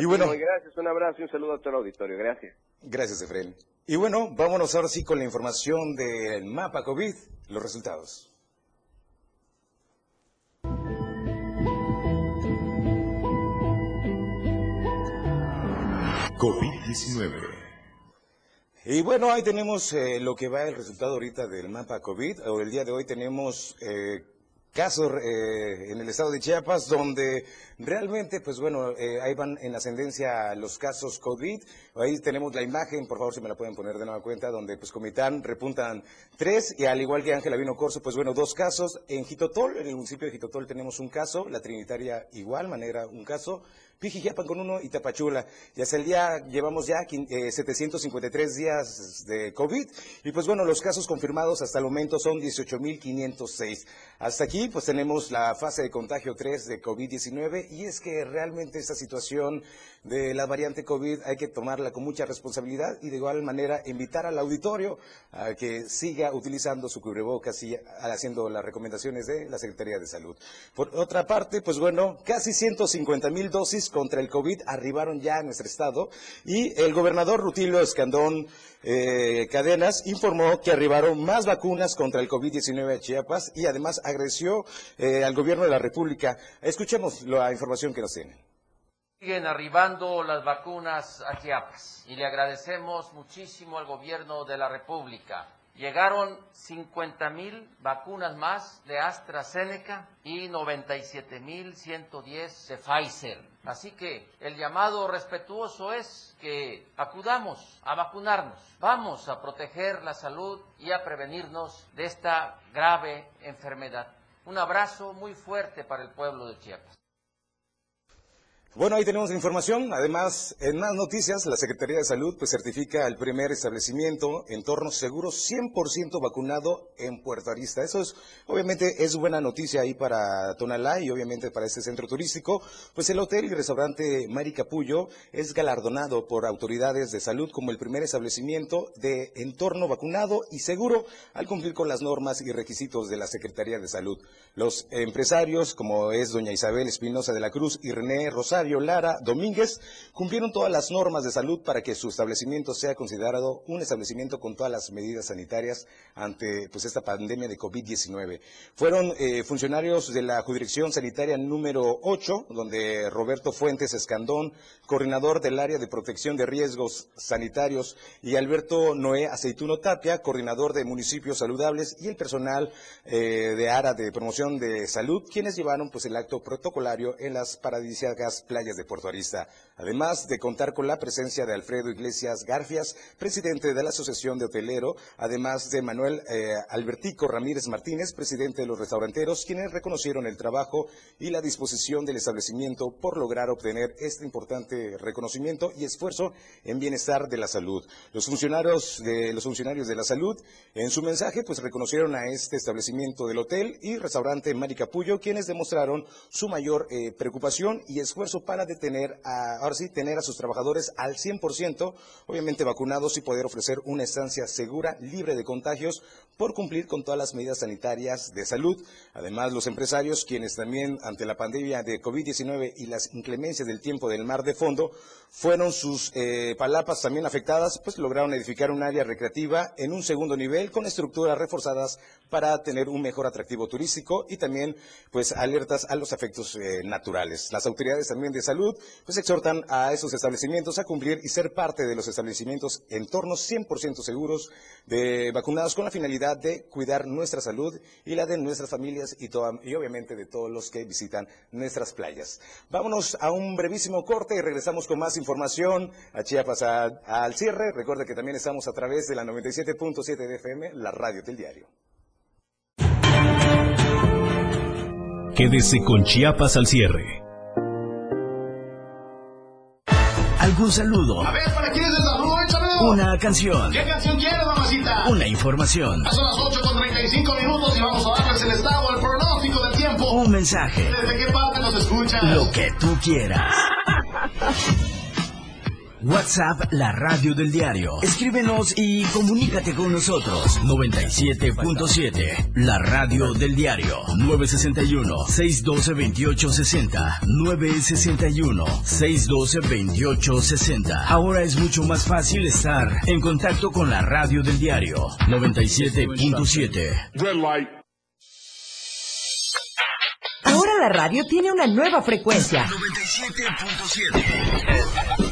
y bueno, gracias, un abrazo y un saludo a todo el auditorio. Gracias. Gracias, Efraín. Y bueno, vámonos ahora sí con la información del mapa COVID, los resultados. COVID-19. Y bueno, ahí tenemos eh, lo que va el resultado ahorita del mapa COVID. El día de hoy tenemos eh, casos eh, en el estado de Chiapas donde realmente, pues bueno, eh, ahí van en ascendencia los casos COVID. Ahí tenemos la imagen, por favor, si me la pueden poner de nueva cuenta, donde pues Comitán repuntan tres y al igual que Ángela Vino Corso, pues bueno, dos casos. En Jitotol, en el municipio de Jitotol tenemos un caso, la Trinitaria igual, manera un caso. Pijijiapan con uno y Tapachula. Y hasta el día llevamos ya 753 eh, días de COVID. Y pues bueno, los casos confirmados hasta el momento son 18.506. Hasta aquí pues tenemos la fase de contagio 3 de COVID-19 y es que realmente esta situación de la variante COVID hay que tomarla con mucha responsabilidad y de igual manera invitar al auditorio a que siga utilizando su cubrebocas y haciendo las recomendaciones de la Secretaría de Salud. Por otra parte, pues bueno, casi 150 mil dosis contra el COVID arribaron ya a nuestro estado y el gobernador Rutilio Escandón eh, Cadenas informó que arribaron más vacunas contra el COVID-19 a Chiapas y además agradeció eh, al gobierno de la República. Escuchemos la información que nos tiene. Siguen arribando las vacunas a Chiapas y le agradecemos muchísimo al gobierno de la República. Llegaron 50 mil vacunas más de AstraZeneca y 97 mil 110 de Pfizer. Así que el llamado respetuoso es que acudamos a vacunarnos. Vamos a proteger la salud y a prevenirnos de esta grave enfermedad. Un abrazo muy fuerte para el pueblo de Chiapas. Bueno, ahí tenemos información. Además, en más noticias, la Secretaría de Salud pues, certifica el primer establecimiento entorno seguro 100% vacunado en Puerto Arista. Eso es, obviamente, es buena noticia ahí para Tonalá y obviamente para este centro turístico. Pues el hotel y restaurante Mari Capullo es galardonado por autoridades de salud como el primer establecimiento de entorno vacunado y seguro al cumplir con las normas y requisitos de la Secretaría de Salud. Los empresarios, como es doña Isabel Espinosa de la Cruz y René Rosario, Lara Domínguez cumplieron todas las normas de salud para que su establecimiento sea considerado un establecimiento con todas las medidas sanitarias ante pues, esta pandemia de COVID-19. Fueron eh, funcionarios de la Jurisdicción Sanitaria número 8, donde Roberto Fuentes Escandón, coordinador del área de protección de riesgos sanitarios, y Alberto Noé Aceituno Tapia, coordinador de municipios saludables, y el personal eh, de ARA de promoción de salud, quienes llevaron pues, el acto protocolario en las paradisíacas playas de Puerto Arista, además de contar con la presencia de Alfredo Iglesias Garfias, presidente de la Asociación de Hotelero, además de Manuel eh, Albertico Ramírez Martínez, presidente de los restauranteros, quienes reconocieron el trabajo y la disposición del establecimiento por lograr obtener este importante reconocimiento y esfuerzo en bienestar de la salud. Los funcionarios de los funcionarios de la salud, en su mensaje, pues reconocieron a este establecimiento del hotel y restaurante Mari Capullo, quienes demostraron su mayor eh, preocupación y esfuerzo para detener, a, ahora sí, tener a sus trabajadores al 100%, obviamente vacunados y poder ofrecer una estancia segura, libre de contagios, por cumplir con todas las medidas sanitarias de salud. Además, los empresarios, quienes también ante la pandemia de COVID-19 y las inclemencias del tiempo del mar de fondo, fueron sus eh, palapas también afectadas, pues lograron edificar un área recreativa en un segundo nivel con estructuras reforzadas para tener un mejor atractivo turístico y también pues alertas a los efectos eh, naturales. Las autoridades también de salud pues exhortan a esos establecimientos a cumplir y ser parte de los establecimientos entornos 100% seguros de vacunados con la finalidad de cuidar nuestra salud y la de nuestras familias y, y obviamente de todos los que visitan nuestras playas. Vámonos a un brevísimo corte y regresamos con más información a Chiapas al cierre. Recuerde que también estamos a través de la 97.7 de FM, la radio del diario. Quédese con Chiapas al cierre. ¿Algún saludo? A ver, ¿para quién es el saludo? Échame. Una canción. ¿Qué canción quieres, mamacita? Una información. Son las 8 con 35 minutos y vamos a darles el estado, el pronóstico del tiempo. Un mensaje. ¿Desde qué parte nos escuchas? Lo que tú quieras. WhatsApp, la radio del diario. Escríbenos y comunícate con nosotros. 97.7, la radio del diario. 961-612-2860. 961-612-2860. Ahora es mucho más fácil estar en contacto con la radio del diario. 97.7. Red light. Ahora la radio tiene una nueva frecuencia. 97.7.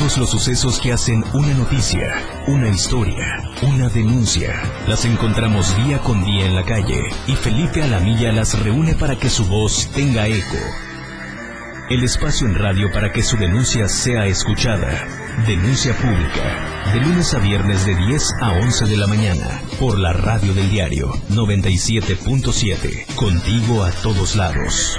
Todos los sucesos que hacen una noticia, una historia, una denuncia, las encontramos día con día en la calle y Felipe Alamilla las reúne para que su voz tenga eco. el espacio en radio para que su denuncia sea escuchada. Denuncia pública, de lunes a viernes de 10 a 11 de la mañana, por la radio del diario 97.7, contigo a todos lados.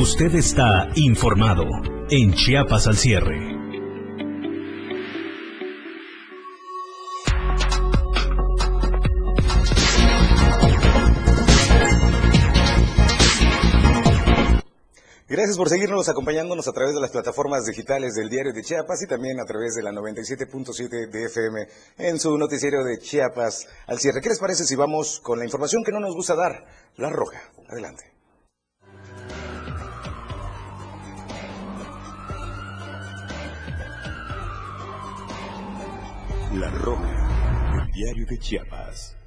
Usted está informado en Chiapas al cierre. Gracias por seguirnos acompañándonos a través de las plataformas digitales del Diario de Chiapas y también a través de la 97.7 de FM en su noticiero de Chiapas al cierre. ¿Qué les parece si vamos con la información que no nos gusta dar? La roja. Adelante. La Roja, el diario de Chiapas.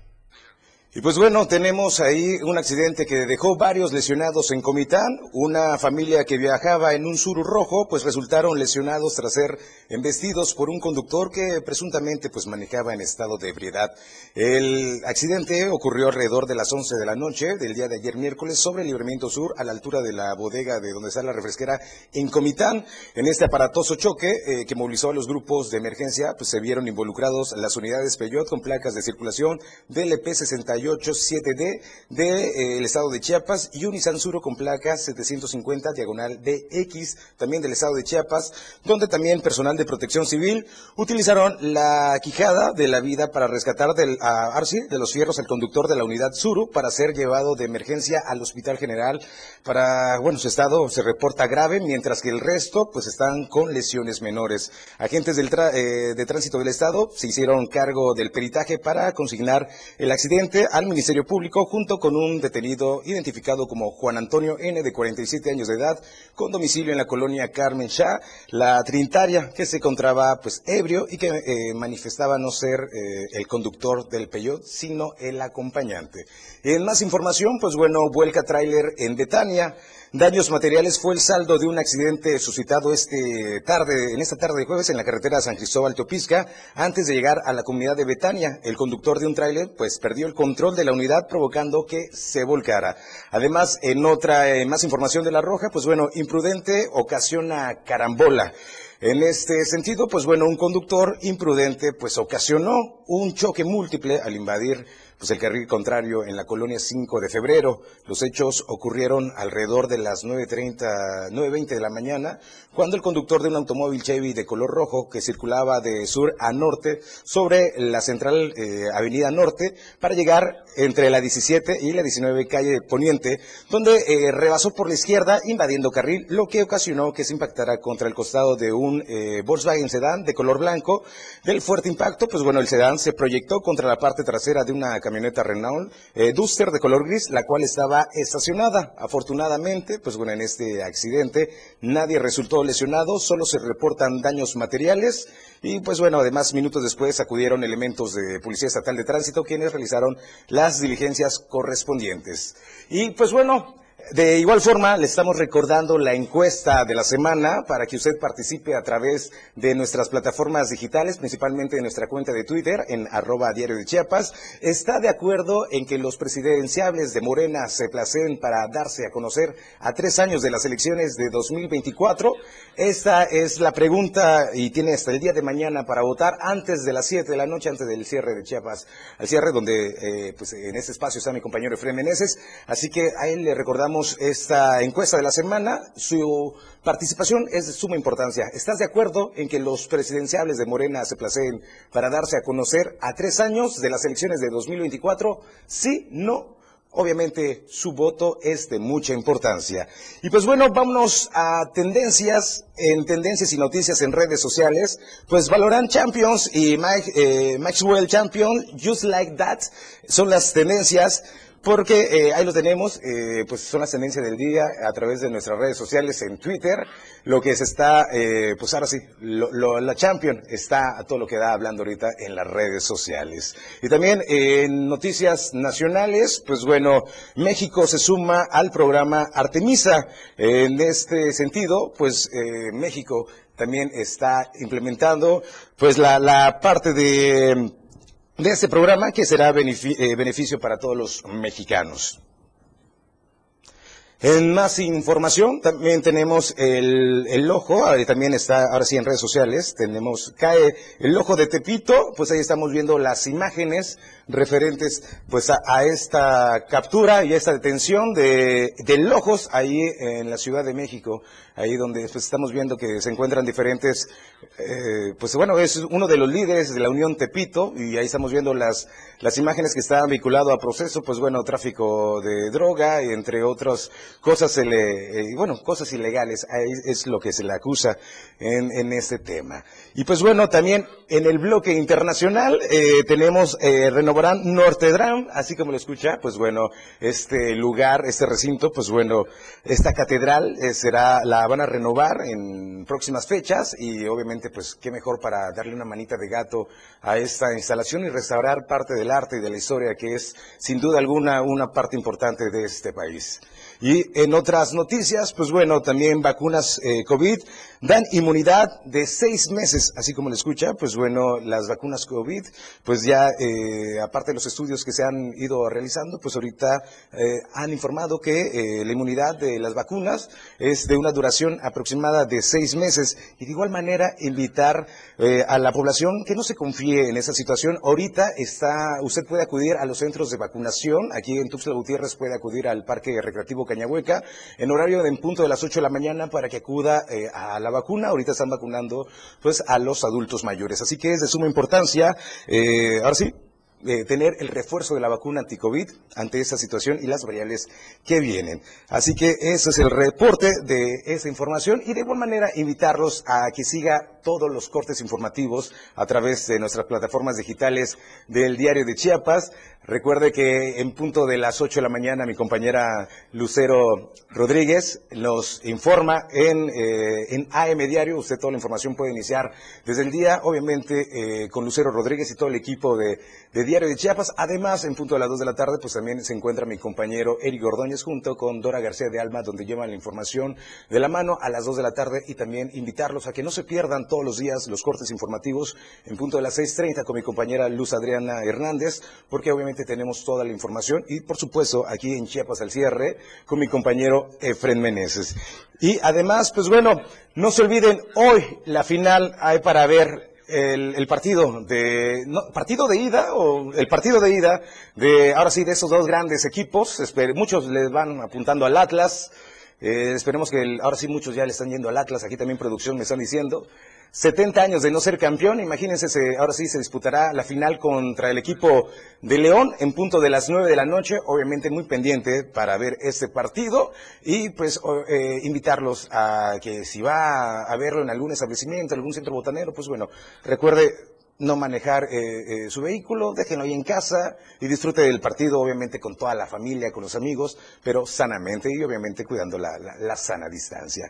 Y pues bueno, tenemos ahí un accidente que dejó varios lesionados en Comitán. Una familia que viajaba en un suru rojo, pues resultaron lesionados tras ser embestidos por un conductor que presuntamente pues manejaba en estado de ebriedad. El accidente ocurrió alrededor de las 11 de la noche del día de ayer miércoles sobre el Libramiento Sur a la altura de la bodega de donde está la refresquera en Comitán. En este aparatoso choque eh, que movilizó a los grupos de emergencia, pues se vieron involucrados las unidades Peyot con placas de circulación DLP 61 7D del estado de Chiapas y un Nissan Suro con placa 750 diagonal DX también del estado de Chiapas, donde también personal de protección civil utilizaron la quijada de la vida para rescatar del, a Arci de los fierros al conductor de la unidad Suru para ser llevado de emergencia al Hospital General para, bueno, su estado se reporta grave, mientras que el resto pues están con lesiones menores. Agentes del eh, de tránsito del estado se hicieron cargo del peritaje para consignar el accidente al Ministerio Público junto con un detenido identificado como Juan Antonio N de 47 años de edad con domicilio en la colonia Carmen Shah, la Trinitaria, que se encontraba pues ebrio y que eh, manifestaba no ser eh, el conductor del Peyot, sino el acompañante. En más información, pues bueno, vuelca tráiler en Betania. Daños materiales fue el saldo de un accidente suscitado este tarde, en esta tarde de jueves en la carretera San Cristóbal Teopisca, antes de llegar a la comunidad de Betania. El conductor de un tráiler pues perdió el control de la unidad provocando que se volcara. Además, en otra eh, más información de la Roja, pues bueno, imprudente ocasiona carambola. En este sentido, pues bueno, un conductor imprudente pues ocasionó un choque múltiple al invadir pues el carril contrario en la colonia 5 de febrero. Los hechos ocurrieron alrededor de las 9.30, 9.20 de la mañana, cuando el conductor de un automóvil Chevy de color rojo que circulaba de sur a norte sobre la central eh, Avenida Norte para llegar entre la 17 y la 19 calle Poniente, donde eh, rebasó por la izquierda invadiendo carril, lo que ocasionó que se impactara contra el costado de un eh, Volkswagen sedán de color blanco. Del fuerte impacto, pues bueno, el sedán se proyectó contra la parte trasera de una camioneta Renault eh, Duster de color gris, la cual estaba estacionada. Afortunadamente, pues bueno, en este accidente nadie resultó lesionado, solo se reportan daños materiales y pues bueno, además minutos después acudieron elementos de Policía Estatal de Tránsito quienes realizaron las diligencias correspondientes. Y pues bueno, de igual forma, le estamos recordando la encuesta de la semana para que usted participe a través de nuestras plataformas digitales, principalmente de nuestra cuenta de Twitter en arroba diario de Chiapas. ¿Está de acuerdo en que los presidenciables de Morena se placen para darse a conocer a tres años de las elecciones de 2024? Esta es la pregunta y tiene hasta el día de mañana para votar antes de las 7 de la noche, antes del cierre de Chiapas, al cierre donde eh, pues en este espacio está mi compañero Efraín Meneses. Así que a él le recordamos esta encuesta de la semana. Su participación es de suma importancia. ¿Estás de acuerdo en que los presidenciables de Morena se placeen para darse a conocer a tres años de las elecciones de 2024? Sí, no. Obviamente su voto es de mucha importancia. Y pues bueno, vámonos a tendencias, en tendencias y noticias en redes sociales. Pues Valorant Champions y Mike, eh, Maxwell Champion, Just Like That, son las tendencias porque eh, ahí lo tenemos, eh, pues son las tendencias del día a través de nuestras redes sociales en Twitter, lo que se está, eh, pues ahora sí, lo, la Champion está a todo lo que da hablando ahorita en las redes sociales. Y también en noticias nacionales, pues bueno, México se suma al programa Artemisa. En este sentido, pues México también está implementando pues la, la parte de de este programa que será eh, beneficio para todos los mexicanos. En más información, también tenemos el, el ojo, también está, ahora sí en redes sociales, tenemos, cae el ojo de Tepito, pues ahí estamos viendo las imágenes referentes pues a, esta captura y a esta detención de, de Lojos ahí en la Ciudad de México, ahí donde pues, estamos viendo que se encuentran diferentes, eh, pues bueno, es uno de los líderes de la Unión Tepito y ahí estamos viendo las, las imágenes que están vinculadas a proceso, pues bueno, tráfico de droga, entre otras cosas, le, eh, bueno, cosas ilegales, ahí es lo que se le acusa en, en este tema. Y pues bueno, también en el bloque internacional eh, tenemos eh, renovarán Nortedram, así como lo escucha, pues bueno, este lugar, este recinto, pues bueno, esta catedral eh, será, la van a renovar en próximas fechas y obviamente pues qué mejor para darle una manita de gato a esta instalación y restaurar parte del arte y de la historia que es sin duda alguna una parte importante de este país. Y en otras noticias, pues bueno, también vacunas eh, COVID dan inmunidad de seis meses, así como le escucha, pues bueno, las vacunas COVID, pues ya, eh, aparte de los estudios que se han ido realizando, pues ahorita eh, han informado que la inmunidad de las vacunas es de una duración aproximada de seis meses. Y de igual manera, invitar a la población que no se confíe en esa situación. Ahorita está, usted puede acudir a los centros de vacunación, aquí en Tuxtla Gutiérrez puede acudir al Parque Recreativo Cañahueca en horario de en punto de las 8 de la mañana para que acuda eh, a la vacuna. Ahorita están vacunando pues a los adultos mayores. Así que es de suma importancia. Eh, ahora sí, eh, tener el refuerzo de la vacuna anti-COVID ante esa situación y las variables que vienen. Así que ese es el reporte de esa información y de igual manera invitarlos a que siga todos los cortes informativos a través de nuestras plataformas digitales del diario de Chiapas. Recuerde que en punto de las 8 de la mañana mi compañera Lucero Rodríguez nos informa en, eh, en AM Diario. Usted toda la información puede iniciar desde el día, obviamente, eh, con Lucero Rodríguez y todo el equipo de, de Diario de Chiapas. Además, en punto de las 2 de la tarde, pues también se encuentra mi compañero Eric Ordóñez junto con Dora García de Alma, donde llevan la información de la mano a las 2 de la tarde y también invitarlos a que no se pierdan todos los días los cortes informativos en punto de las 6.30 con mi compañera Luz Adriana Hernández, porque obviamente tenemos toda la información y por supuesto aquí en Chiapas al cierre con mi compañero Efren Meneses. Y además, pues bueno, no se olviden, hoy la final hay para ver el, partido de partido de ida o el partido de ida de ahora sí de esos dos grandes equipos. muchos les van apuntando al Atlas. Eh, esperemos que ahora sí muchos ya le están yendo al Atlas. Aquí también producción me están diciendo. 70 años de no ser campeón, imagínense, ahora sí se disputará la final contra el equipo de León en punto de las 9 de la noche, obviamente muy pendiente para ver este partido y pues eh, invitarlos a que si va a verlo en algún establecimiento, algún centro botanero, pues bueno, recuerde no manejar eh, eh, su vehículo, déjenlo ahí en casa y disfrute del partido, obviamente con toda la familia, con los amigos, pero sanamente y obviamente cuidando la sana distancia.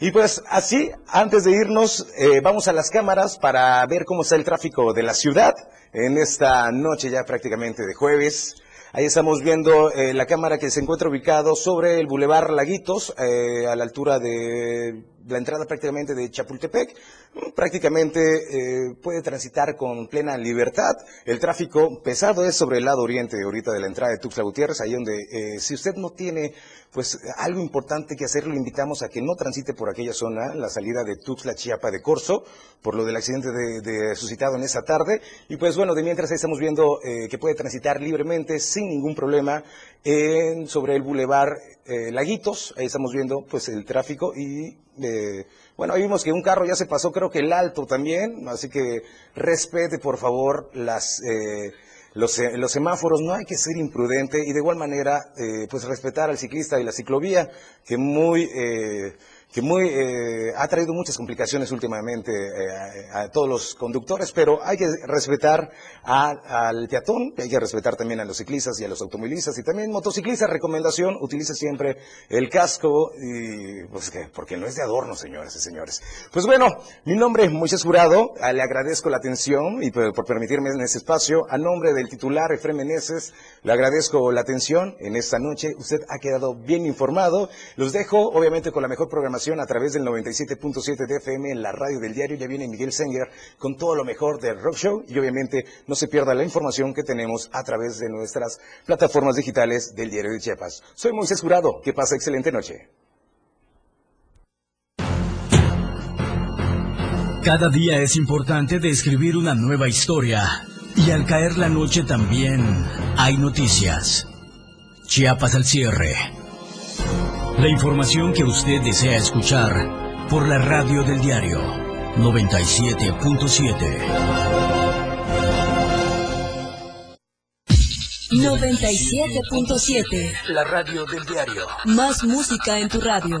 Y pues así, antes de irnos, eh, vamos a las cámaras para ver cómo está el tráfico de la ciudad en esta noche ya prácticamente de jueves. Ahí estamos viendo la cámara que se encuentra ubicado sobre el Boulevard Laguitos, a la altura de la entrada prácticamente de Chapultepec, prácticamente puede transitar con plena libertad. El tráfico pesado es sobre el lado oriente ahorita de la entrada de Tuxtla Gutiérrez, ahí donde si usted no tiene pues algo importante que hacer, lo invitamos a que no transite por aquella zona, la salida de Tuxtla Chiapa de Corso, por lo del accidente de, suscitado en esa tarde. Y pues bueno, de mientras estamos viendo eh, que puede transitar libremente, sin ningún problema, en, sobre el bulevar eh, Laguitos, ahí estamos viendo pues el tráfico y eh, bueno, ahí vimos que un carro ya se pasó, creo que el alto también, así que respete por favor las los, los, semáforos, no hay que ser imprudente y de igual manera, eh, pues respetar al ciclista y la ciclovía, que muy, eh, que muy eh, ha traído muchas complicaciones últimamente eh, a, todos los conductores, pero hay que respetar al peatón, hay que respetar también a los ciclistas y a los automovilistas y también motociclistas. Recomendación, utilice siempre el casco y pues que porque no es de adorno, señores y señores. Pues bueno, mi nombre es Moisés Jurado, ah, le agradezco la atención y por, permitirme en este espacio. A nombre del titular Efrem Meneses, le agradezco la atención en esta noche. Usted ha quedado bien informado. Los dejo, obviamente, con la mejor programación a través del 97.7 de FM en la radio del diario. Ya viene Miguel Senger con todo lo mejor del Rock Show y obviamente no se pierda la información que tenemos a través de nuestras plataformas digitales del diario de Chiapas. Soy Moisés Jurado. Que pasa excelente noche. Cada día es importante de escribir una nueva historia. Y al caer la noche también hay noticias. Chiapas al cierre la información que usted desea escuchar por la radio del diario 97.7. 97.7. La radio del diario. Más música en tu radio